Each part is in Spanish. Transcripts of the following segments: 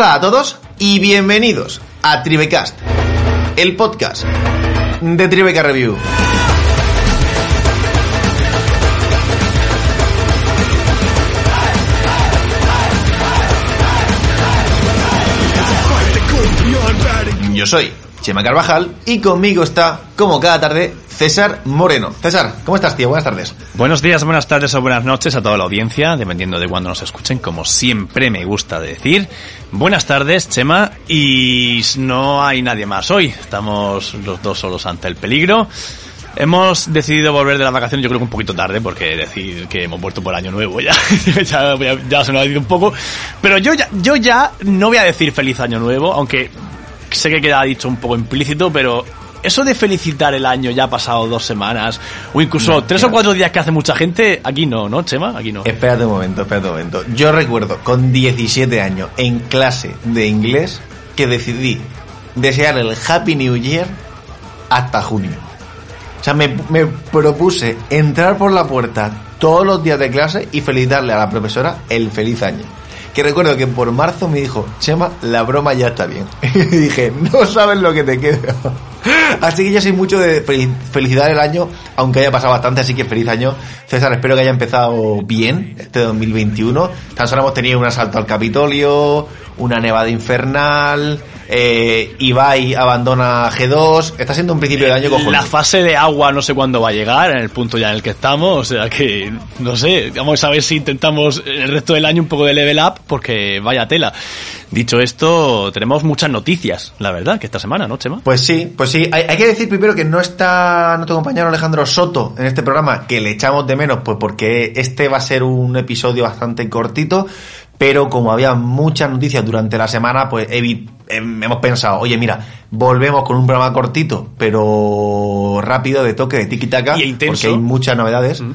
Hola a todos y bienvenidos a Tribecast, el podcast de Tribeca Review. Yo soy Chema Carvajal y conmigo está, como cada tarde, César Moreno. César, ¿cómo estás, tío? Buenas tardes. Buenos días, buenas tardes o buenas noches a toda la audiencia, dependiendo de cuándo nos escuchen, como siempre me gusta decir. Buenas tardes, Chema, y no hay nadie más hoy. Estamos los dos solos ante el peligro. Hemos decidido volver de la vacaciones, yo creo que un poquito tarde, porque decir que hemos vuelto por año nuevo ya, ya, ya se nos ha dicho un poco. Pero yo ya, yo ya no voy a decir feliz año nuevo, aunque sé que queda dicho un poco implícito, pero eso de felicitar el año ya ha pasado dos semanas, o incluso No, tres o cuatro días que hace mucha gente, aquí no, ¿no, Chema? Aquí no. Espérate un momento, espérate un momento. Yo recuerdo con 17 años en clase de inglés que decidí desear el Happy New Year hasta junio. O sea, me, me propuse entrar por la puerta todos los días de clase y felicitarle a la profesora el feliz año. Que recuerdo que por marzo me dijo, Chema, la broma ya está bien. Y dije, no sabes lo que te queda. Así que yo soy mucho de fel- felicidad el año, aunque haya pasado bastante, así que feliz año. César, espero que haya empezado bien este 2021. Tan solo hemos tenido un asalto al Capitolio, una nevada infernal, eh, Ibai abandona G2. Está siendo un principio de año cojonudo. La fase de agua no sé cuándo va a llegar, en el punto ya en el que estamos, o sea que, no sé, vamos a ver si intentamos el resto del año un poco de level up, porque vaya tela. Dicho esto, tenemos muchas noticias, la verdad, que esta semana, ¿no, Chema? Pues sí, pues sí. Hay, hay que decir primero que no está nuestro compañero Alejandro Soto en este programa, que le echamos de menos, pues porque este va a ser un episodio bastante cortito, pero como había muchas noticias durante la semana, pues em- hemos pensado, oye, mira, volvemos con un programa cortito, pero rápido, de toque, de tiki-taka, porque hay muchas novedades. Mm.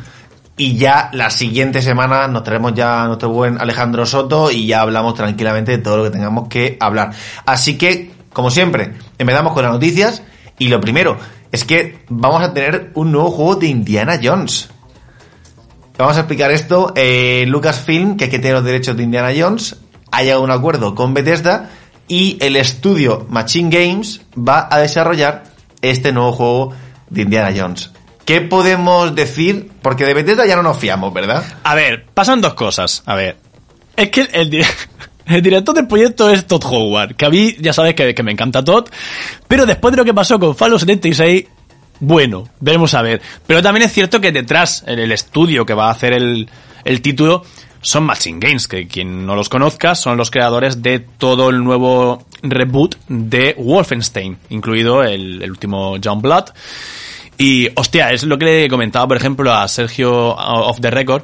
Y ya la siguiente semana nos traemos ya a nuestro buen Alejandro Soto y ya hablamos tranquilamente de todo lo que tengamos que hablar. Así que, como siempre, empezamos con las noticias y lo primero es que vamos a tener un nuevo juego de Indiana Jones. Vamos a explicar esto. Eh, Lucasfilm, que es que tiene los derechos de Indiana Jones, ha llegado a un acuerdo con Bethesda y el estudio Machine Games va a desarrollar este nuevo juego de Indiana Jones. ¿Qué podemos decir? Porque de Bethesda ya no nos fiamos, ¿verdad? A ver, pasan dos cosas. A ver, es que el, di- el director del proyecto es Todd Howard, que a mí ya sabes que, que me encanta Todd, pero después de lo que pasó con Fallout 76, bueno, veremos a ver. Pero también es cierto que detrás, en el estudio que va a hacer el, el título, son Machine Games, que quien no los conozca son los creadores de todo el nuevo reboot de Wolfenstein, incluido el, el último John Blood. Y, hostia, es lo que le comentaba, por ejemplo, a Sergio of the Record,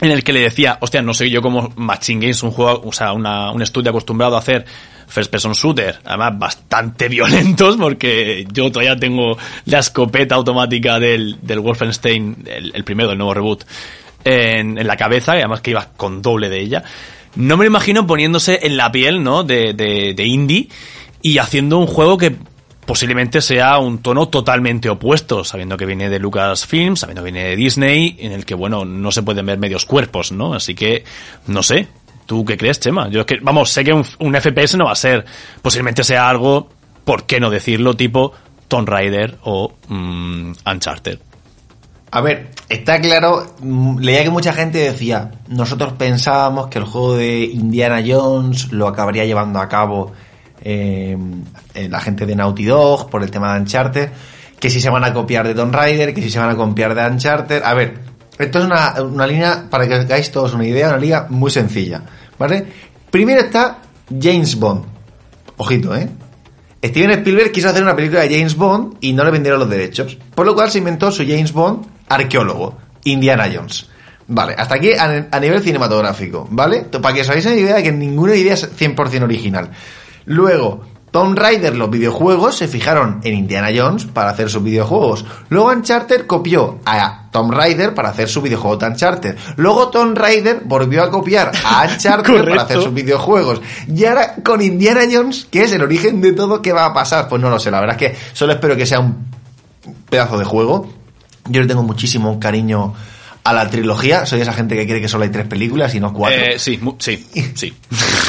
en el que le decía, hostia, no sé yo como Machine Games, un juego, o sea, una- un estudio acostumbrado a hacer first person shooter, además bastante violentos, porque yo todavía tengo la escopeta automática del, del Wolfenstein, el, primero, el nuevo reboot, en, en la cabeza, y además que iba con doble de ella. No me lo imagino poniéndose en la piel, ¿no? De, de, de indie y haciendo un juego que posiblemente sea un tono totalmente opuesto, sabiendo que viene de Lucasfilm, sabiendo que viene de Disney, en el que, bueno, no se pueden ver medios cuerpos, ¿no? Así que, no sé. ¿Tú qué crees, Chema? Yo es que, vamos, sé que un, un FPS no va a ser, posiblemente sea algo, ¿por qué no decirlo? Tipo Tomb Raider o mm, Uncharted. A ver, está claro, mm, leía que mucha gente decía, nosotros pensábamos que el juego de Indiana Jones lo acabaría llevando a cabo eh, la gente de Naughty Dog por el tema de Uncharted, que si se van a copiar de Tomb Raider, que si se van a copiar de Uncharted. A ver, esto es una, una línea, para que hagáis todos una idea, una liga muy sencilla, ¿vale? Primero está James Bond. Ojito, ¿eh? Steven Spielberg quiso hacer una película de James Bond y no le vendieron los derechos. Por lo cual se inventó su James Bond arqueólogo, Indiana Jones. Vale, hasta aquí a, a nivel cinematográfico, ¿vale? Para que os hagáis una idea de que ninguna idea es 100% original. Luego, Tomb Raider, los videojuegos, se fijaron en Indiana Jones para hacer sus videojuegos. Luego Uncharted copió a Tomb Raider para hacer su videojuego de Uncharted. Luego Tomb Raider volvió a copiar a Uncharted para hacer sus videojuegos. Y ahora con Indiana Jones, que es el origen de todo, ¿qué va a pasar? Pues no lo sé, la verdad es que solo espero que sea un pedazo de juego. Yo le tengo muchísimo cariño a la trilogía. Soy esa gente que cree que solo hay tres películas y no cuatro. Eh, sí, sí, sí.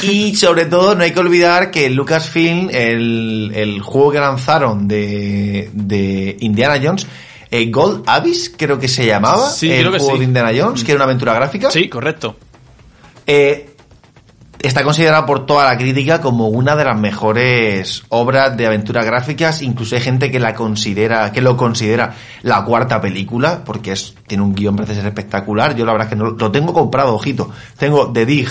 Y sobre todo no hay que olvidar que Lucasfilm, el, el juego que lanzaron de, de Indiana Jones, eh, Gold Abyss creo que se llamaba, Sí, el creo que juego sí. de Indiana Jones, que era una aventura gráfica. Sí, correcto. Eh, está considerado por toda la crítica como una de las mejores obras de aventuras gráficas. Incluso hay gente que la considera, que lo considera la cuarta película, porque es, tiene un guion parece ser espectacular. Yo la verdad es que no lo tengo comprado, ojito. Tengo The Dig,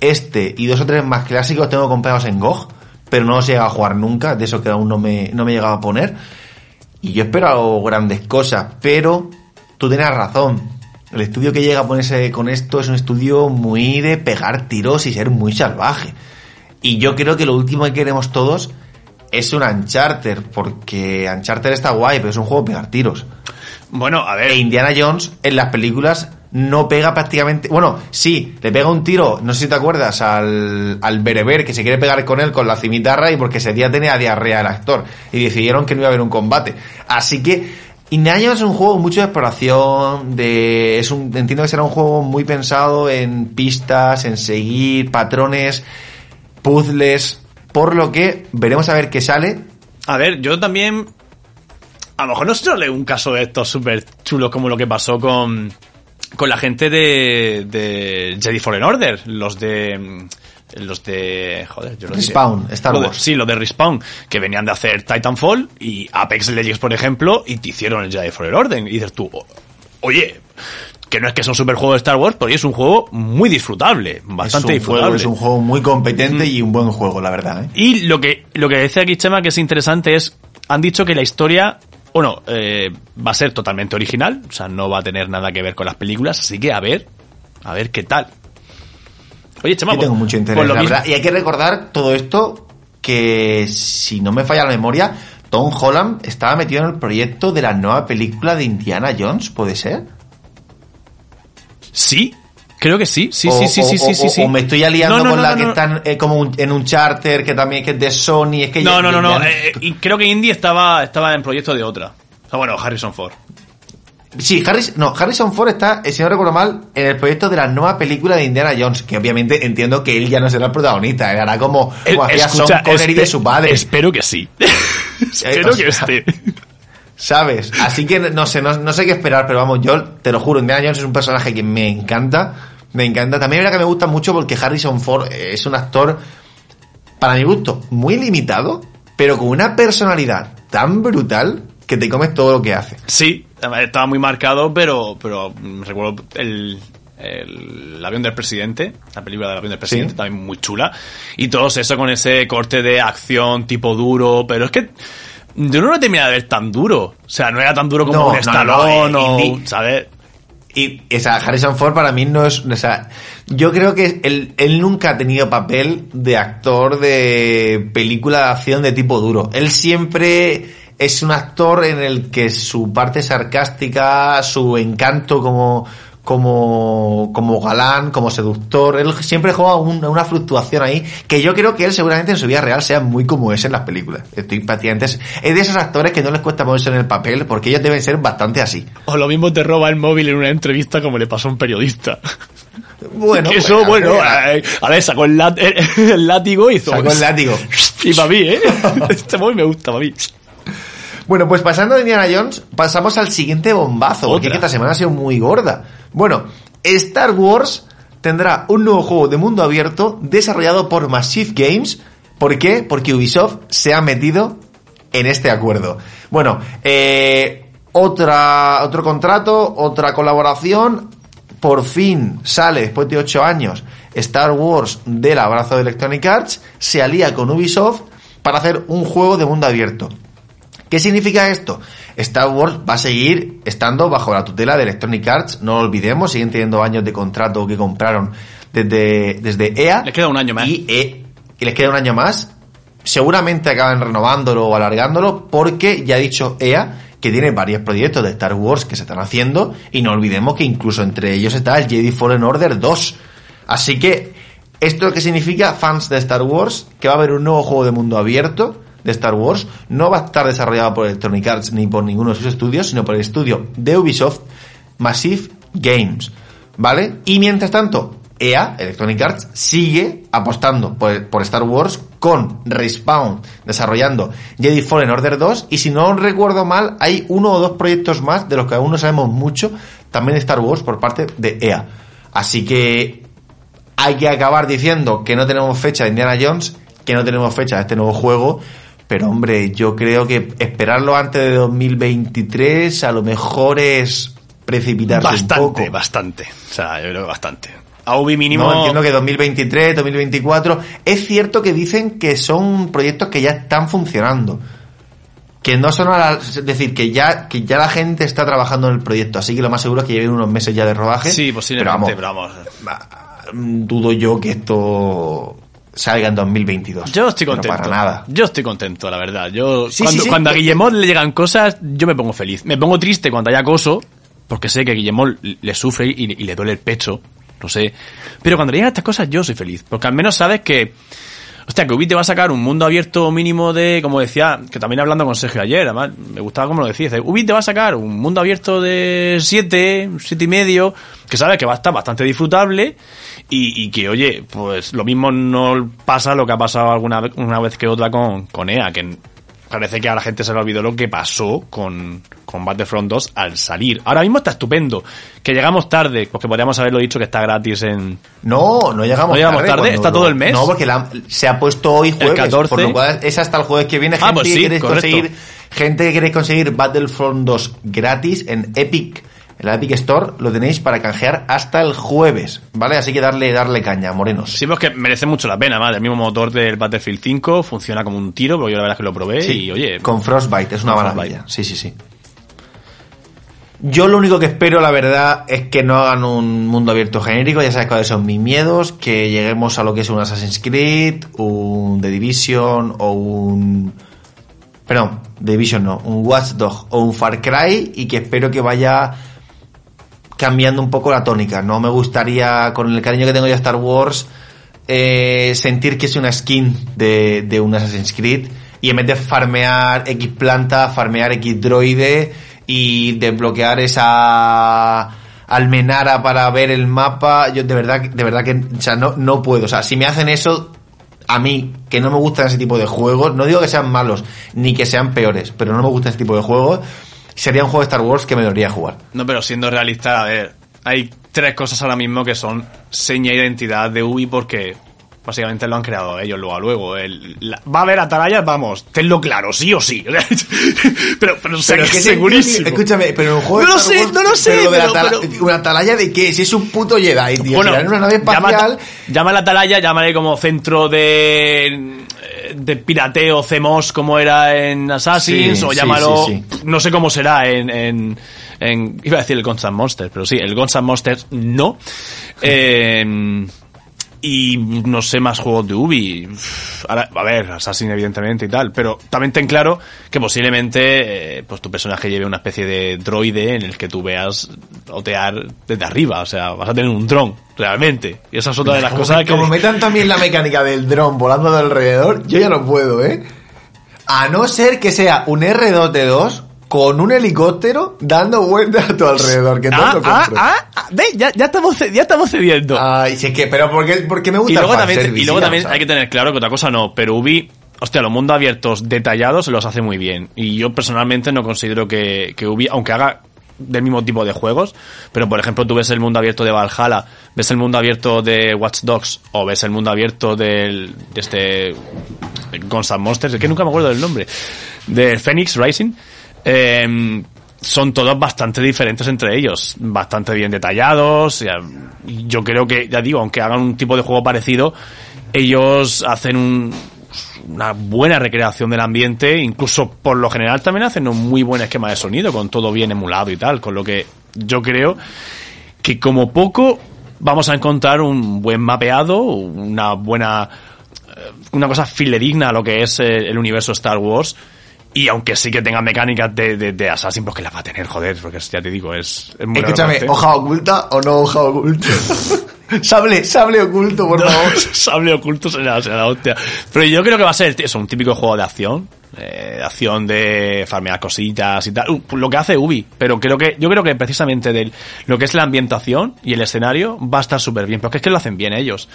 este y dos o tres más clásicos tengo comprados en GOG, pero no los he llegado a jugar nunca, de eso que aún no me, no me he llegado a poner. Y yo espero grandes cosas, pero tú tienes razón. El estudio que llega a ponerse con esto es un estudio muy de pegar tiros y ser muy salvaje. Y yo creo que lo último que queremos todos es un Uncharted, porque Uncharted está guay, pero es un juego de pegar tiros. Bueno, a ver. E Indiana Jones en las películas no pega prácticamente. Bueno, sí, le pega un tiro, no sé si te acuerdas, al, al bereber que se quiere pegar con él con la cimitarra y porque ese día tenía diarrea el actor. Y decidieron que no iba a haber un combate. Así que Indiana es un juego mucho de exploración, de. Es un, entiendo que será un juego muy pensado en pistas, en seguir patrones, puzzles. Por lo que veremos a ver qué sale. A ver, yo también. A lo mejor no sale un caso de estos súper chulos como lo que pasó con. Con la gente de. de Jedi Fallen Order. Los de. Los de. Joder, yo lo diré. Respawn, Star Lo de- Wars. sí, los de Respawn. Que venían de hacer Titanfall y Apex Legends, por ejemplo. Y te hicieron el Jedi Fallen Order. Y dices tú, "O- oye. Que no es que sea un super juego de Star Wars, pero es un juego muy disfrutable. Bastante es un juego, disfrutable. es un juego muy competente y un buen juego, la verdad. ¿eh? Y lo que, lo que dice aquí Chema que es interesante es, han dicho que la historia, bueno, eh, va a ser totalmente original, o sea, no va a tener nada que ver con las películas, así que a ver, a ver qué tal. Oye, Chema, Yo tengo mucho interés, la verdad. Y hay que recordar todo esto que, si no me falla la memoria, Tom Holland estaba metido en el proyecto de la nueva película de Indiana Jones, ¿puede ser? Sí, creo que sí, sí, O- sí, sí, o- sí, sí, sí, sí. O me estoy aliando No, no, con no, la que están eh, como un- en un charter, que también que es de Sony, es que No, ya- no, no, no, eh, y creo que Indy estaba, estaba en proyecto de otra. O sea, bueno, Harrison Ford. Sí, Harris, no, Harrison Ford está, eh, si no recuerdo mal, en el proyecto de la nueva película de Indiana Jones, que obviamente entiendo que él ya no será el protagonista, él hará como, como hacía Sean Escucha, Connery de espe- su padre. Espero que sí. espero o que esté. ¿Sabes? Así que no sé, no, no sé qué esperar, pero vamos, yo te lo juro, Indiana Jones es un personaje que me encanta, me encanta. También es que me gusta mucho porque Harrison Ford eh, es un actor, para mi gusto, muy limitado, pero con una personalidad tan brutal que te comes todo lo que hace. Sí, estaba muy marcado, pero, pero recuerdo el, el, avión del presidente, la película del avión del presidente, Sí. también muy chula. Y todo eso con ese corte de acción tipo duro, pero es que yo no lo terminé de ver tan duro. O sea, no era tan duro como un no, Stallone no, o, eh, Indy- ¿sabes? Y esa Harrison Ford para mí no es, o sea, yo creo que él, él nunca ha tenido papel de actor de película de acción de tipo duro. Él siempre es un actor en el que su parte sarcástica, su encanto como como como galán, como seductor, él siempre juega un- una fluctuación ahí que yo creo que él seguramente en su vida real sea muy como es en las películas. Estoy prácticamente es, de esos actores que no les cuesta moverse en el papel porque ellos deben ser bastante así. O lo mismo te roba el móvil en una entrevista como le pasó a un periodista. Bueno, Que eso, pues, bueno, a ver, eh, a ver, sacó el, látigo y hizo... Sacó el látigo. Y para mí, ¿eh? Este móvil me gusta, para mí. Bueno, pues pasando de Indiana Jones, pasamos al siguiente bombazo, porque esta semana ha sido muy gorda. Bueno, Star Wars tendrá un nuevo juego de mundo abierto desarrollado por Massive Games. ¿Por qué? Porque Ubisoft se ha metido en este acuerdo. Bueno, eh, otra, otro contrato, otra colaboración. Por fin sale, después de 8 años, Star Wars del abrazo de Electronic Arts. Se alía con Ubisoft para hacer un juego de mundo abierto. ¿Qué significa esto? Star Wars va a seguir estando bajo la tutela de Electronic Arts, no lo olvidemos, siguen teniendo años de contrato que compraron desde, desde EA. Les queda un año más. Y, eh, y les queda un año más. Seguramente acaban renovándolo o alargándolo porque ya ha dicho EA que tiene varios proyectos de Star Wars que se están haciendo y no olvidemos que incluso entre ellos está el Jedi Fallen Order 2. Así que, ¿esto qué significa fans de Star Wars? Que va a haber un nuevo juego de mundo abierto de Star Wars. No va a estar desarrollado por Electronic Arts ni por ninguno de sus estudios, sino por el estudio de Ubisoft, Massive Games, ¿vale? Y mientras tanto, EA, Electronic Arts, sigue apostando por, Star Wars con Respawn desarrollando Jedi Fallen Order 2 y si no recuerdo mal, hay uno o dos proyectos más de los que aún no sabemos mucho, también de Star Wars por parte de EA. Así que hay que acabar diciendo que no tenemos fecha de Indiana Jones, que no tenemos fecha de este nuevo juego, pero hombre, yo creo que esperarlo antes de 2023 a lo mejor es precipitarse Bastante, un poco. bastante. O sea, yo creo que bastante. A Ubi mínimo... No, entiendo que 2023, 2024. Es cierto que dicen que son proyectos que ya están funcionando. Que no son a la- es decir, que ya, que ya la gente está trabajando en el proyecto. Así que lo más seguro es que lleven unos meses ya de rodaje. Sí, posiblemente, Pero vamos, pero vamos. dudo yo que esto salga en 2022. Yo estoy Pero contento. para nada. Yo estoy contento, la verdad. Yo Sí, cuando, sí, sí. cuando a Guillemot le llegan cosas, yo me pongo feliz. Me pongo triste cuando hay acoso, porque sé que Guillemot le sufre y, y le duele el pecho, lo sé. Pero cuando le llegan estas cosas, yo soy feliz, porque al menos sabes que Hostia, que Ubi te va a sacar un mundo abierto mínimo de, como decía, que también hablando con Sergio ayer, además, me gustaba como lo decías, Ubi te va a sacar un mundo abierto de 7, 7 y medio, que sabes que va a estar bastante disfrutable y, que, oye, pues lo mismo no pasa lo que ha pasado alguna una vez que otra con, con EA, que parece que a la gente se le olvidó lo que pasó con, con Battlefront 2 al salir. Ahora mismo está estupendo, que llegamos tarde, porque podríamos haberlo dicho que está gratis en, No, no llegamos ¿No llegamos tarde? ¿Está lo- todo el mes? No, porque la- se ha puesto hoy jueves. 14. Por lo cual es hasta el jueves que viene. Ah, Gente, pues que sí, queréis conseguir, gente que queréis conseguir Battlefront 2 gratis en Epic. En la Epic Store lo tenéis para canjear hasta el jueves, ¿vale? Así que darle, darle caña, morenos. Sí, pues que merece mucho la pena, más. El mismo motor del Battlefield 5 funciona como un tiro, porque yo la verdad es que lo probé Sí, y oye. con Frostbite, es una maravilla. Sí, sí, sí. Yo lo único que espero, la verdad, es que no hagan un mundo abierto genérico. Ya sabes cuáles son mis miedos. Que lleguemos a lo que es un Assassin's Creed, un The Division o un... Perdón, The Division no, un Watch Dog o un Far Cry y que espero que vaya cambiando un poco la tónica. No me gustaría, con el cariño que tengo ya a Star Wars, eh, sentir que es una skin de, de un Assassin's Creed y en vez de farmear X planta, farmear X droide y desbloquear esa almenara para ver el mapa, yo de verdad, de verdad que, o no, no puedo. O sea, si me hacen eso, a mí, que no me gustan ese tipo de juegos, no digo que sean malos, ni que sean peores, pero no me gusta ese tipo de juegos, sería un juego de Star Wars que me debería jugar. No, pero siendo realista, a ver, hay tres cosas ahora mismo que son seña e identidad de Ubi porque básicamente lo han creado ellos luego a luego. El- la- va a haber atalayas, vamos, tenlo claro, sí o sí. pero, pero, Pero que ¿qué es segurísimo. Escúchame, pero en un juego de No lo sé, Wars, no lo sé, Pero, la pero- atala- pero- ¿Una atalaya de qué? Si es un puto Jedi, tío. Bueno, una nave llama, espacial... llama la atalaya, llámale como centro de, de pirateo CMOS como era en Assassin's, Sí, o sí, llámalo, sí, no sé cómo será en, en, en- iba a decir el Guns N' Monsters, pero sí, el Guns N' Monsters no. Eh, y no sé más juegos de Ubi. Ahora, a ver, Assassin evidentemente y tal, pero también ten claro que posiblemente eh, pues tu personaje lleve una especie de droide en el que tú veas otear desde arriba, o sea, vas a tener un dron, realmente. Y esa es otra de las Como, cosas que... como metan también la mecánica del dron volando de alrededor, yo ya no puedo, ¿eh? A no ser que sea un R2D2 con un helicóptero dando vueltas a tu alrededor, que Ah, lo ah, ah, ah, ve, ya, ya estamos, ya estamos cediendo. Ay, sí, es que, pero porque, porque me gusta y luego el también, y luego también hay que tener claro que otra cosa no, pero Ubi, hostia, los mundos abiertos detallados los hace muy bien. Y yo personalmente no considero que, que Ubi, aunque haga del mismo tipo de juegos, pero por ejemplo tú ves el mundo abierto de Valhalla, ves el mundo abierto de Watch Dogs, o ves el mundo abierto del, de este Guns Monsters, es que nunca me acuerdo del nombre, de Phoenix Rising, eh, son todos bastante diferentes entre ellos, bastante bien detallados. Yo creo que, ya digo, aunque hagan un tipo de juego parecido, ellos hacen un- una buena recreación del ambiente, incluso por lo general también hacen un muy buen esquema de sonido, con todo bien emulado y tal, con lo que yo creo que como poco vamos a encontrar un buen mapeado, una buena eh, una cosa fidedigna a lo que es eh, el universo Star Wars. Y aunque sí que tenga mecánicas de, de, de Assassin, pues que las va a tener, joder, porque ya te digo, es, es muy Escúchame. ¿hoja oculta o no hoja oculta? Sable, sable oculto, por favor. Sable oculto será, será la hostia. Pero yo creo que va a ser eso, un típico juego de acción. eh, de acción de farmear cositas y tal. Uh, lo que hace Ubi. Pero creo que, yo creo que precisamente del, lo que es la ambientación y el escenario va a estar súper bien. Porque es que lo hacen bien ellos.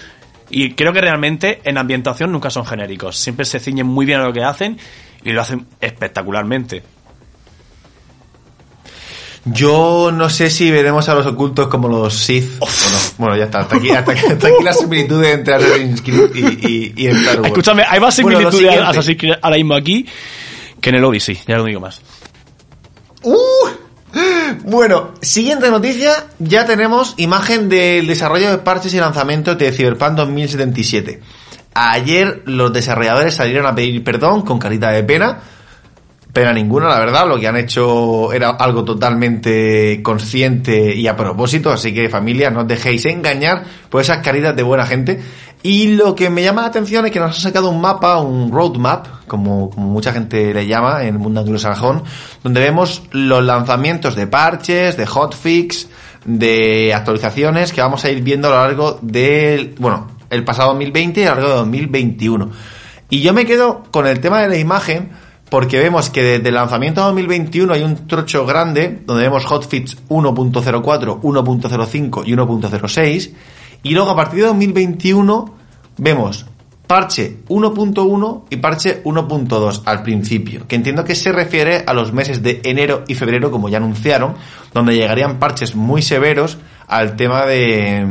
Y creo que realmente en ambientación nunca son genéricos. Siempre se ciñen muy bien a lo que hacen y lo hacen espectacularmente. Yo no sé si veremos a los ocultos como los Sith. Bueno, bueno, ya está. Hasta aquí, hasta aquí, hasta aquí las similitudes entre Assassin's Creed y, y, y Star Wars. Escúchame, hay más Bueno, similitudes siguiente. a Assassin's Creed ahora mismo aquí que en el Odyssey, ya lo digo más. ¡Uh! Bueno, siguiente noticia, ya tenemos imagen del desarrollo de parches y lanzamientos de Cyberpunk 2077. Ayer los desarrolladores salieron a pedir perdón con carita de pena. Pena ninguna, la verdad, lo que han hecho era algo totalmente consciente y a propósito, así que familia, no os dejéis engañar por esas caritas de buena gente. Y lo que me llama la atención es que nos han sacado un mapa, un roadmap, como, como mucha gente le llama en el mundo anglosajón, donde vemos los lanzamientos de parches, de hotfix, de actualizaciones que vamos a ir viendo a lo largo del, bueno, el pasado 2020 y a lo largo de 2021. Y yo me quedo con el tema de la imagen, porque vemos que desde el lanzamiento de 2021 hay un trocho grande donde vemos hotfix 1.04, 1.05 y 1.06 y luego a partir de 2021 vemos parche 1.1 y parche 1.2 al principio, que entiendo que se refiere a los meses de enero y febrero como ya anunciaron, donde llegarían parches muy severos al tema de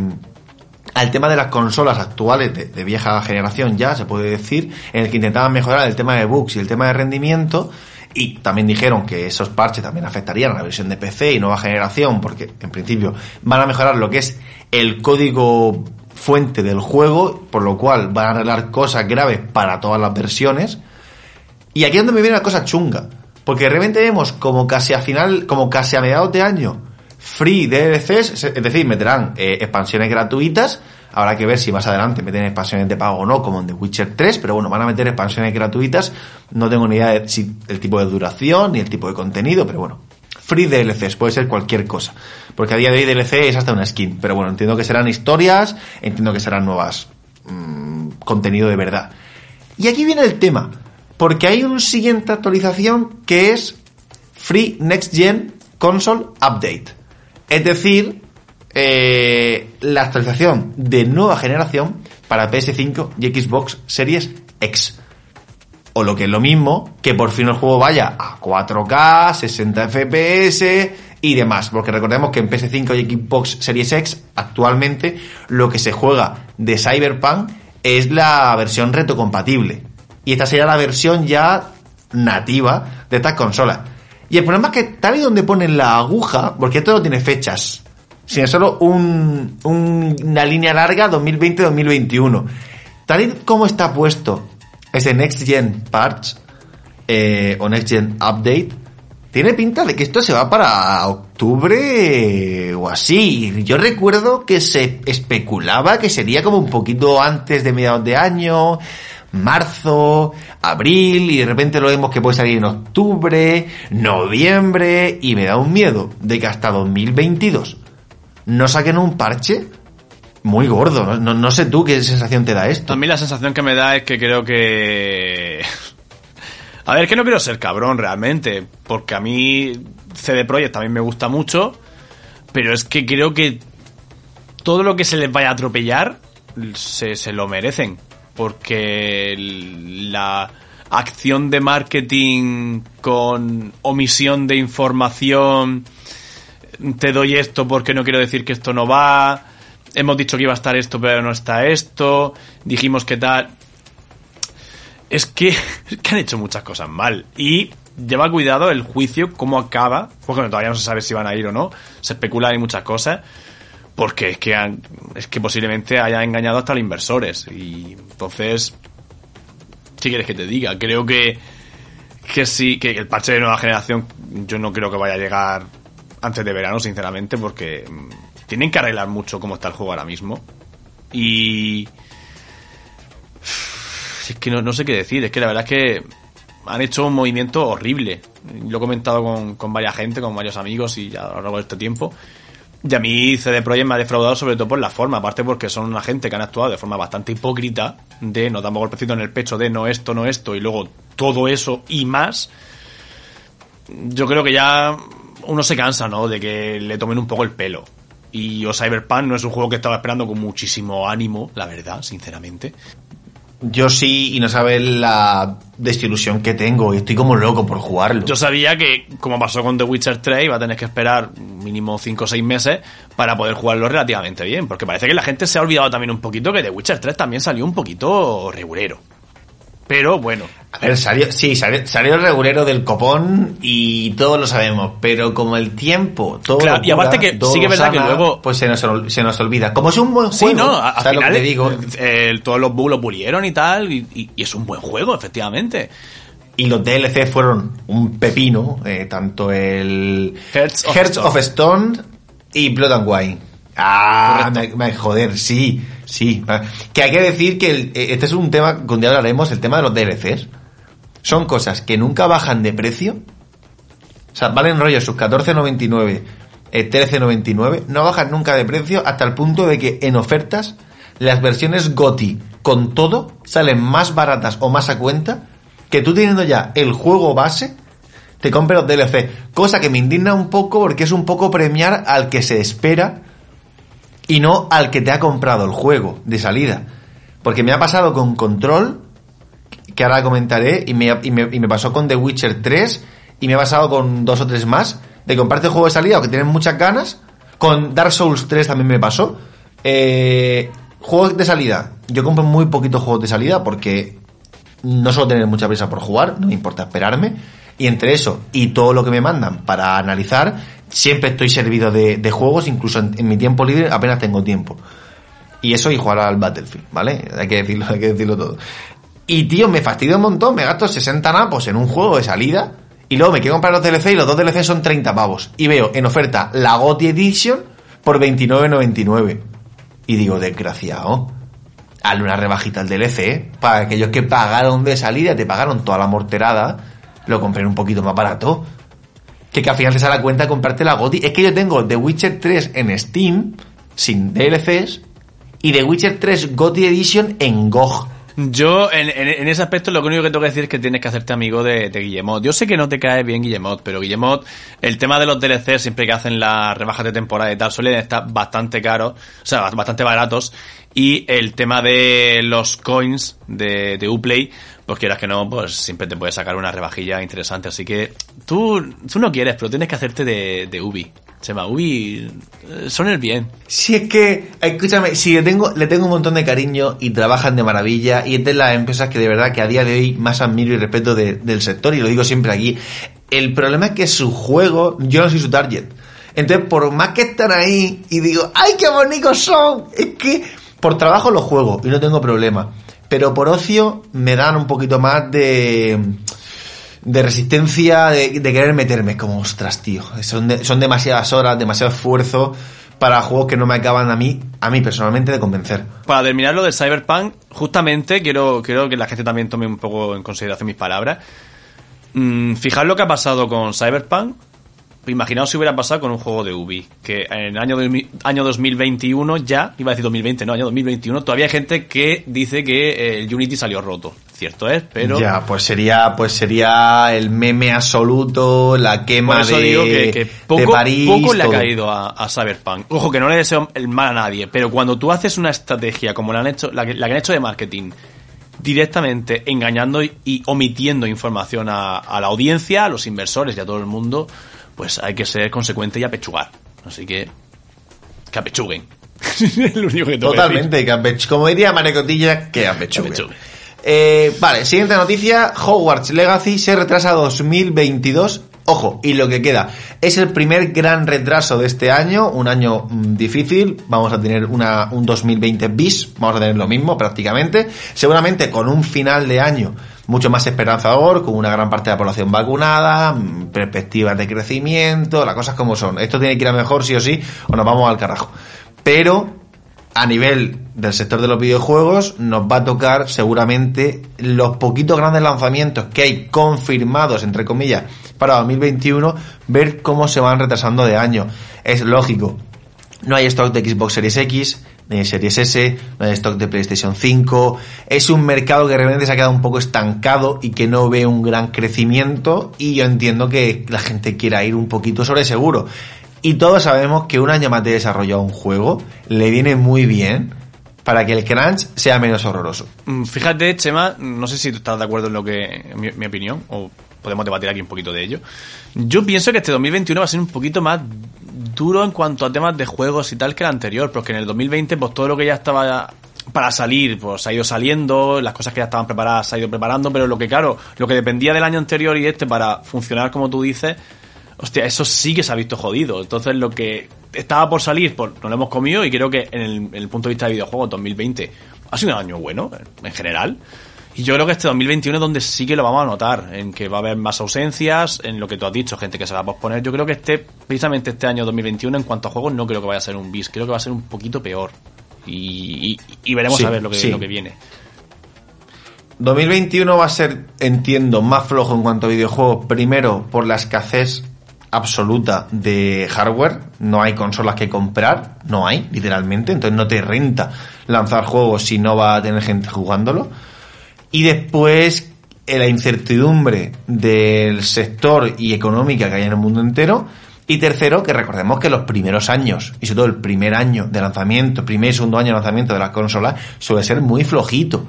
al tema de las consolas actuales de, vieja generación ya, se puede decir, en el que intentaban mejorar el tema de bugs y el tema de rendimiento, y también dijeron que esos parches también afectarían a la versión de PC y nueva generación, porque en principio van a mejorar lo que es el código fuente del juego, por lo cual van a arreglar cosas graves para todas las versiones. Y aquí es donde me viene la cosa chunga, porque de repente vemos como casi a final, como casi a mediados de año, free DLCs, es decir, meterán eh, expansiones gratuitas. Habrá que ver si más adelante meten expansiones de pago o no, como en The Witcher 3, pero bueno, van a meter expansiones gratuitas. No tengo ni idea de si el tipo de duración ni el tipo de contenido, pero bueno. Free DLCs, puede ser cualquier cosa. Porque a día de hoy DLC es hasta una skin. Pero bueno, entiendo que serán historias, entiendo que serán nuevas mm, contenido de verdad. Y aquí viene el tema, porque hay una siguiente actualización que es Free Next Gen Console Update. Es decir, eh, la actualización de nueva generación para PS5 y Xbox Series X. O lo que es lo mismo, que por fin el juego vaya a 4K, 60 FPS y demás. Porque recordemos que en PS5 y Xbox Series X actualmente lo que se juega de Cyberpunk es la versión retrocompatible. Y esta sería la versión ya nativa de estas consolas. Y el problema es que tal y donde ponen la aguja, porque esto no tiene fechas, sino solo un- un- una línea larga 2020-2021. Tal y como está puesto ese Next Gen Patch eh, o Next Gen Update, tiene pinta de que esto se va para octubre o así. Yo recuerdo que se especulaba que sería como un poquito antes de mediados de año, marzo, abril, y de repente lo vemos que puede salir en octubre, noviembre, y me da un miedo de que hasta 2022 no saquen un parche muy gordo. No, sé tú qué sensación te da esto. A mí la sensación que me da es que creo que... A ver, que no quiero ser cabrón realmente, porque a mí CD Projekt también me gusta mucho, pero es que creo que todo lo que se les vaya a atropellar se lo merecen, porque la acción de marketing con omisión de información, te doy esto porque no quiero decir que esto no va, hemos dicho que iba a estar esto pero no está esto, dijimos que tal... Es que, es que han hecho muchas cosas mal. Y lleva cuidado el juicio, cómo acaba, porque todavía no se sabe si van a ir o no, se especula hay muchas cosas, porque es que, han- es que posiblemente hayan engañado hasta los inversores. Y entonces, si quieres que te diga, creo que, que sí, que el parche de nueva generación yo no creo que vaya a llegar antes de verano, sinceramente, porque mm, tienen que arreglar mucho cómo está el juego ahora mismo. Y... Es que no, no sé qué decir, es que la verdad es que han hecho un movimiento horrible. Lo he comentado con, con varias gente, con varios amigos y ya a lo largo de este tiempo. Y a mí CD Projekt me ha defraudado sobre todo por la forma, aparte porque son una gente que han actuado de forma bastante hipócrita, de nos damos golpecito en el pecho de no esto, no esto, y luego todo eso y más. Yo creo que ya uno se cansa, ¿no? De que le tomen un poco el pelo. Y o Cyberpunk no es un juego que estaba esperando con muchísimo ánimo, la verdad, sinceramente. Yo sí, y no sabes la desilusión que tengo, y estoy como loco por jugarlo. Yo sabía que, como pasó con The Witcher 3, iba a tener que esperar mínimo 5 o 6 meses para poder jugarlo relativamente bien, porque parece que la gente se ha olvidado también un poquito que The Witcher 3 también salió un poquito regulero. Pero bueno. A ver, salió, sí, salió, salió el regulero del copón y todos lo sabemos, pero como el tiempo, todo. Claro, y aparte que sí que es verdad que luego- Pues se nos, se nos olvida. Como es un buen juego. Sí, no, a- al ¿sabes lo que final te digo? eh, todos los bugs lo pulieron y tal, y, y- y es un buen juego, efectivamente. Y los DLC fueron un pepino, eh, tanto el Hearts of Hearts Stone. of Stone y Blood and Wine. Ah, me, Correcto. me- joder, sí, sí. Ah, Que hay que decir que eh, este es un tema que un día hablaremos, el tema de los DLCs. Son cosas que nunca bajan de precio. O sea, valen rollo sus 14.99, eh, 13.99, no bajan nunca de precio hasta el punto de que en ofertas las versiones GOTI con todo salen más baratas o más a cuenta que tú teniendo ya el juego base te compres los DLC. Cosa que me indigna un poco porque es un poco premiar al que se espera y no al que te ha comprado el juego de salida. Porque me ha pasado con Control, que ahora comentaré, y me, y me, y me pasó con The Witcher 3, y me ha pasado con dos o tres más, de comprarte el juego de salida o que tienen muchas ganas. Con Dark Souls 3 también me pasó. Eh, juegos de salida. Yo compro muy poquitos juegos de salida porque no suelo tener mucha prisa por jugar, no me importa esperarme. Y entre eso y todo lo que me mandan para analizar, siempre estoy servido de, juegos, incluso en, mi tiempo libre apenas tengo tiempo. Y eso y jugar al Battlefield, ¿vale? Hay que decirlo, hay que decirlo todo. Y tío, me fastidia un montón, me gasto 60 napos en un juego de salida y luego me quiero comprar los DLC y los dos DLC son 30 pavos. Y veo en oferta la GOTY Edition por 29.99. Y digo, desgraciado. Hazle una rebajita al DLC, ¿eh? para aquellos que pagaron de salida, te pagaron toda la morterada, lo compré un poquito más barato. Que, que al final te sale a cuenta comprarte la GOTY. Es que yo tengo The Witcher 3 en Steam, sin DLCs, y The Witcher 3 GOTY Edition en GOG. Yo, en, en- en ese aspecto, lo único que tengo que decir es que tienes que hacerte amigo de, de Guillemot. Yo sé que no te cae bien Guillemot, pero Guillemot, el tema de los DLC, siempre que hacen las rebajas de temporada y tal, suelen estar bastante caros, o sea, bastante baratos. Y el tema de los coins de, de Uplay, pues quieras que no, pues siempre te puedes sacar una rebajilla interesante. Así que tú, tú no quieres, pero tienes que hacerte de, de Ubi. Se llama Ubi, eh, son el bien. Si es que, escúchame, si le tengo, le tengo un montón de cariño y trabajan de maravilla y es de las empresas que de verdad que a día de hoy más admiro y respeto de- del sector y lo digo siempre aquí. El problema es que su juego, yo no soy su target. Entonces, por más que están ahí y digo, ¡ay, qué bonitos son! Es que por trabajo los juego y no tengo problema. Pero por ocio me dan un poquito más de de resistencia, de, de querer meterme. Como, ostras, tío, son, son demasiadas horas, demasiado esfuerzo para juegos que no me acaban a mí, a mí personalmente, de convencer. Para terminar lo del Cyberpunk, justamente quiero, quiero que la gente también tome un poco en consideración mis palabras. Mm, fijar lo que ha pasado con Cyberpunk. Imaginaos si hubiera pasado con un juego de Ubi, que en el año, 2000 año 2021 ya, iba a decir 2020, no, año 2021, todavía hay gente que dice que eh, el Unity salió roto. Cierto es, pero... Ya, pues sería, pues sería el meme absoluto, la quema Por eso de, digo que, que de poco, París. poco le ha caído a, a Cyberpunk. Ojo, que no le deseo el mal a nadie, pero cuando tú haces una estrategia como la, han hecho, la, que, la que han hecho de marketing, directamente engañando y, y omitiendo información a, a la audiencia, a los inversores y a todo el mundo, pues hay que ser consecuente y apechugar. Así que, que apechuguen. es lo único que que. Totalmente, que apech- como diría Marecotilla, que apechugue. apechugue. Eh, vale, siguiente noticia, Hogwarts Legacy se retrasa a 2022. Ojo, y lo que queda, es el primer gran retraso de este año, un año mm, difícil, vamos a tener una, un 2020 bis, vamos a tener lo mismo prácticamente, seguramente con un final de año mucho más esperanzador, con una gran parte de la población vacunada, mm, perspectivas de crecimiento, las cosas como son. Esto tiene que ir a mejor sí o sí, o nos vamos al carajo. Pero a nivel del sector de los videojuegos nos va a tocar seguramente los poquitos grandes lanzamientos que hay confirmados, entre comillas, para 2021, ver cómo se van retrasando de año. Es lógico. No hay stock de Xbox Series X, de Series S, no hay stock de PlayStation 5. Es un mercado que realmente se ha quedado un poco estancado y que no ve un gran crecimiento. Y yo entiendo que la gente quiera ir un poquito sobre seguro. Y todos sabemos que un año más de desarrollo a un juego le viene muy bien para que el crunch sea menos horroroso. Mm, Fíjate, Chema, no sé si tú estás de acuerdo en lo que, mi, mi opinión, o podemos debatir aquí un poquito de ello. Yo pienso que este 2021 va a ser un poquito más duro en cuanto a temas de juegos y tal que el anterior, porque en el 2020 pues todo lo que ya estaba para salir, pues ha ido saliendo, las cosas que ya estaban preparadas se ha ido preparando, pero lo que claro, lo que dependía del año anterior y este para funcionar como tú dices, hostia, eso sí que se ha visto jodido. Entonces lo que estaba por salir, pues no lo hemos comido y creo que en el, en el punto de vista de videojuegos 2020 ha sido un año bueno en general. Y yo creo que este 2021 es donde sí que lo vamos a notar, en que va a haber más ausencias, en lo que tú has dicho, gente que se va a posponer. Yo creo que este, precisamente este año 2021, en cuanto a juegos, no creo que vaya a ser un bis, creo que va a ser un poquito peor. Y, y- y veremos Sí, a ver lo que, sí. lo que viene. 2021 va a ser, entiendo, más flojo en cuanto a videojuegos. Primero, por la escasez absoluta de hardware. No hay consolas que comprar. No hay, literalmente. Entonces no te renta lanzar juegos si no va a tener gente jugándolo. Y después, eh, la incertidumbre del sector y económica que hay en el mundo entero. Y tercero, que recordemos que los primeros años, y sobre todo el primer año de lanzamiento, primer y segundo año de lanzamiento de las consolas, suele ser muy flojito.